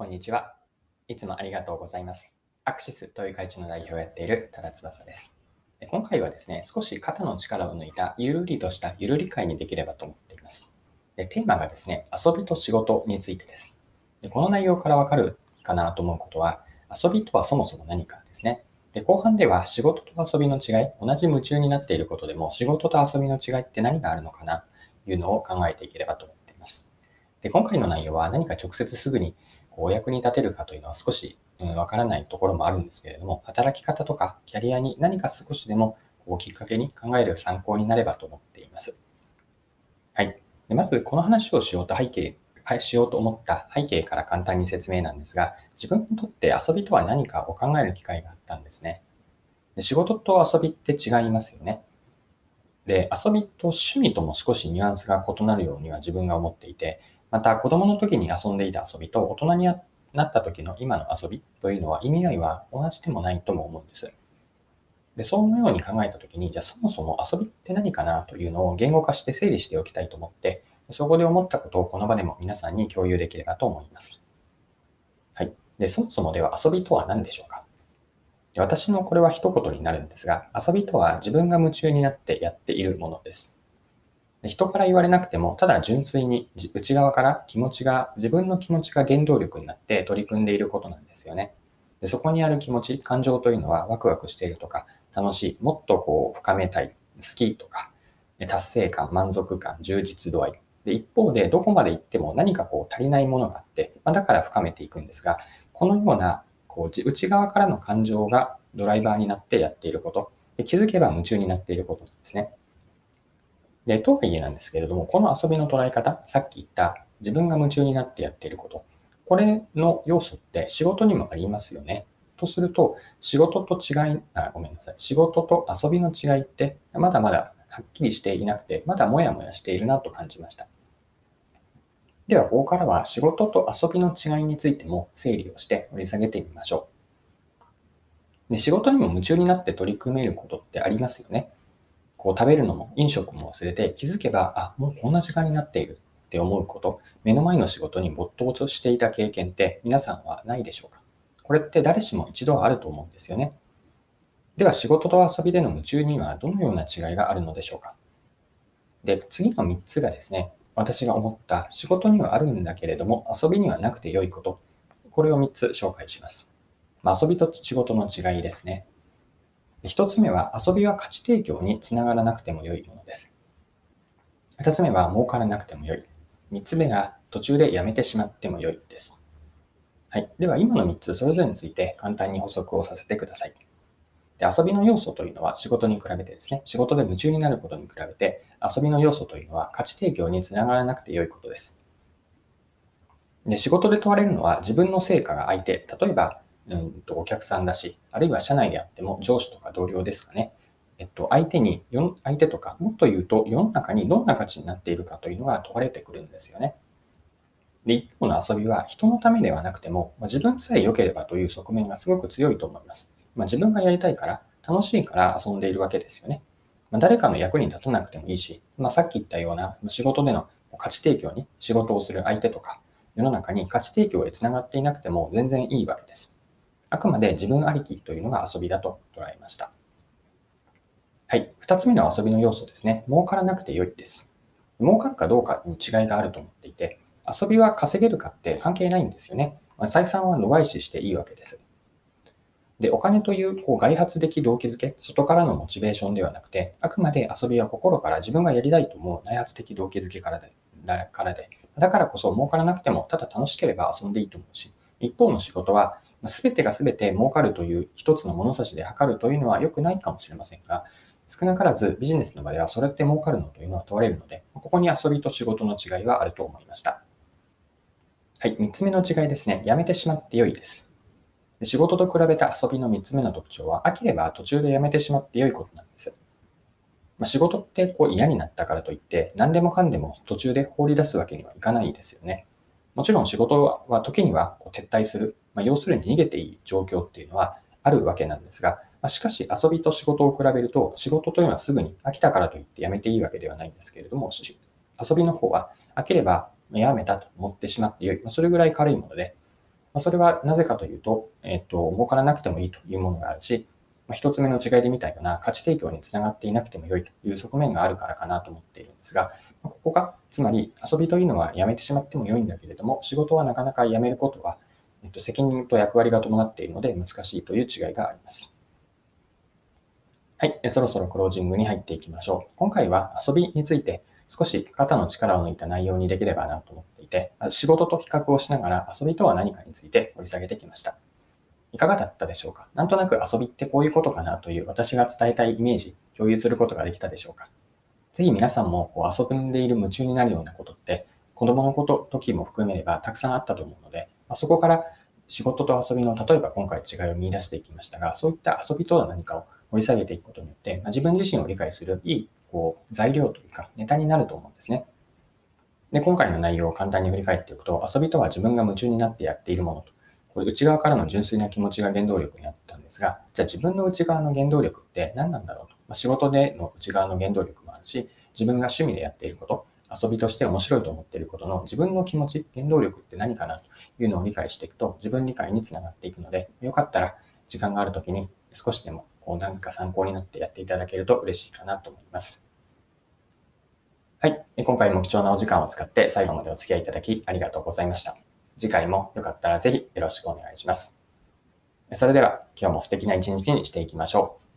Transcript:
こんにちは。いつもありがとうございます。アクシスという会長の代表をやっている多田翼です。今回はですね、少し肩の力を抜いたゆるりとしたゆるり会にできればと思っています。でテーマがですね、遊びと仕事についてです。でこの内容からわかるかなと思うことは、遊びとはそもそも何かですね。で後半では仕事と遊びの違い、同じ夢中になっていることでも仕事と遊びの違いって何があるのかなというのを考えていければと思っています。で今回の内容は何か直接すぐにお役に立てるかというのは少しわ、うん、からないところもあるんですけれども、働き方とかキャリアに何か少しでもこうきっかけに考える参考になればと思っています。はい。でまず、この話をしようと背景、しようと思った背景から簡単に説明なんですが、自分にとって遊びとは何かを考える機会があったんですね。で仕事と遊びって違いますよね。で、遊びと趣味とも少しニュアンスが異なるようには自分が思っていて、また子供の時に遊んでいた遊びと大人になった時の今の遊びというのは意味合いは同じでもないとも思うんです。で、そのように考えた時に、じゃあそもそも遊びって何かなというのを言語化して整理しておきたいと思って、そこで思ったことをこの場でも皆さんに共有できればと思います。はい。で、そもそもでは遊びとは何でしょうか？で私のこれは一言になるんですが、遊びとは自分が夢中になってやっているものです。で人から言われなくても、ただ純粋に内側から気持ちが、自分の気持ちが原動力になって取り組んでいることなんですよね。でそこにある気持ち、感情というのはワクワクしているとか、楽しい、もっとこう深めたい、好きとか、達成感、満足感、充実度合い。で一方で、どこまで行っても何かこう足りないものがあって、まあ、だから深めていくんですが、このようなこう内側からの感情がドライバーになってやっていること、で気づけば夢中になっていることなんですね。で、とはいえなんですけれども、この遊びの捉え方、さっき言った自分が夢中になってやっていること、これの要素って仕事にもありますよね。とすると、仕事と違い、あ、ごめんなさい。仕事と遊びの違いって、まだまだはっきりしていなくて、まだもやもやしているなと感じました。では、ここからは仕事と遊びの違いについても整理をして掘り下げてみましょう。で仕事にも夢中になって取り組めることってありますよね。こう食べるのも飲食も忘れて気づけば、あ、もうこんな時間になっているって思うこと、目の前の仕事に没頭としていた経験って皆さんはないでしょうか？これって誰しも一度はあると思うんですよね。では仕事と遊びでの夢中にはどのような違いがあるのでしょうか？で、次の3つがですね、私が思った仕事にはあるんだけれども遊びにはなくて良いこと。これを3つ紹介します。まあ、遊びと仕事の違いですね。一つ目は遊びは価値提供につながらなくても良いものです。二つ目は儲からなくても良い。三つ目が途中でやめてしまっても良いです。はい。では今の三つそれぞれについて簡単に補足をさせてください。で遊びの要素というのは仕事に比べてですね、仕事で夢中になることに比べて遊びの要素というのは価値提供につながらなくて良いことです。で仕事で問われるのは自分の成果が相手、例えばうんとお客さんだし、あるいは社内であっても上司とか同僚ですかね。えっと、相手に、相手とか、もっと言うと世の中にどんな価値になっているかというのが問われてくるんですよね。で、一方の遊びは人のためではなくても、まあ、自分さえ良ければという側面がすごく強いと思います。まあ、自分がやりたいから、楽しいから遊んでいるわけですよね。まあ、誰かの役に立たなくてもいいし、まあ、さっき言ったような仕事での価値提供に仕事をする相手とか、世の中に価値提供へつながっていなくても全然いいわけです。あくまで自分ありきというのが遊びだと捉えました。はい。二つ目の遊びの要素ですね。儲からなくて良いです。儲かるかどうかに違いがあると思っていて、遊びは稼げるかって関係ないんですよね。採算は度外視していいわけです。で、お金というこう外発的動機づけ、外からのモチベーションではなくて、あくまで遊びは心から自分がやりたいと思う内発的動機づけからで、だからで、だからこそ儲からなくても、ただ楽しければ遊んでいいと思うし、一方の仕事はすべてがすべて儲かるという一つの物差しで測るというのは良くないかもしれませんが、少なからずビジネスの場ではそれって儲かるのというのは問われるので、ここに遊びと仕事の違いはあると思いました。はい、三つ目の違いですね。やめてしまって良いです。仕事と比べた遊びの三つ目の特徴は、飽きれば途中でやめてしまって良いことなんです。まあ、仕事ってこう嫌になったからといって、何でもかんでも途中で放り出すわけにはいかないですよね。もちろん仕事は時にはこう撤退する、まあ、要するに逃げていい状況っていうのはあるわけなんですが、まあ、しかし遊びと仕事を比べると、仕事というのはすぐに飽きたからといってやめていいわけではないんですけれども、遊びの方は飽きればやめたと思ってしまってよい、まあ、それぐらい軽いもので、まそれはなぜかというと、えっと、儲からなくてもいいというものがあるし、まあ、一つ目の違いで見たような価値提供につながっていなくても良いという側面があるからかなと思っているんですが、ここが、つまり遊びというのはやめてしまっても良いんだけれども、仕事はなかなか辞めることは、えっと、責任と役割が伴っているので難しいという違いがあります。はい、そろそろクロージングに入っていきましょう。今回は遊びについて少し肩の力を抜いた内容にできればなと思っていて、仕事と比較をしながら遊びとは何かについて掘り下げてきました。いかがだったでしょうか？なんとなく遊びってこういうことかなという私が伝えたいイメージ、共有することができたでしょうか？ぜひ皆さんもこう遊んでいる夢中になるようなことって、子供のこと、時も含めればたくさんあったと思うので、まそこから仕事と遊びの、例えば今回違いを見出していきましたが、そういった遊びとは何かを掘り下げていくことによって、まあ、自分自身を理解するいいこう材料というかネタになると思うんですね。で、今回の内容を簡単に振り返っていくと、遊びとは自分が夢中になってやっているものと、これ内側からの純粋な気持ちが原動力になったんですが、じゃあ自分の内側の原動力って何なんだろうと。まあ、仕事での内側の原動力もあるし、自分が趣味でやっていること、遊びとして面白いと思っていることの自分の気持ち、原動力って何かなというのを理解していくと、自分理解につながっていくので、よかったら時間があるときに少しでもこう何か参考になってやっていただけると嬉しいかなと思います。はい。今回も貴重なお時間を使って最後までお付き合いいただきありがとうございました。次回もよかったらぜひよろしくお願いします。それでは今日も素敵な一日にしていきましょう。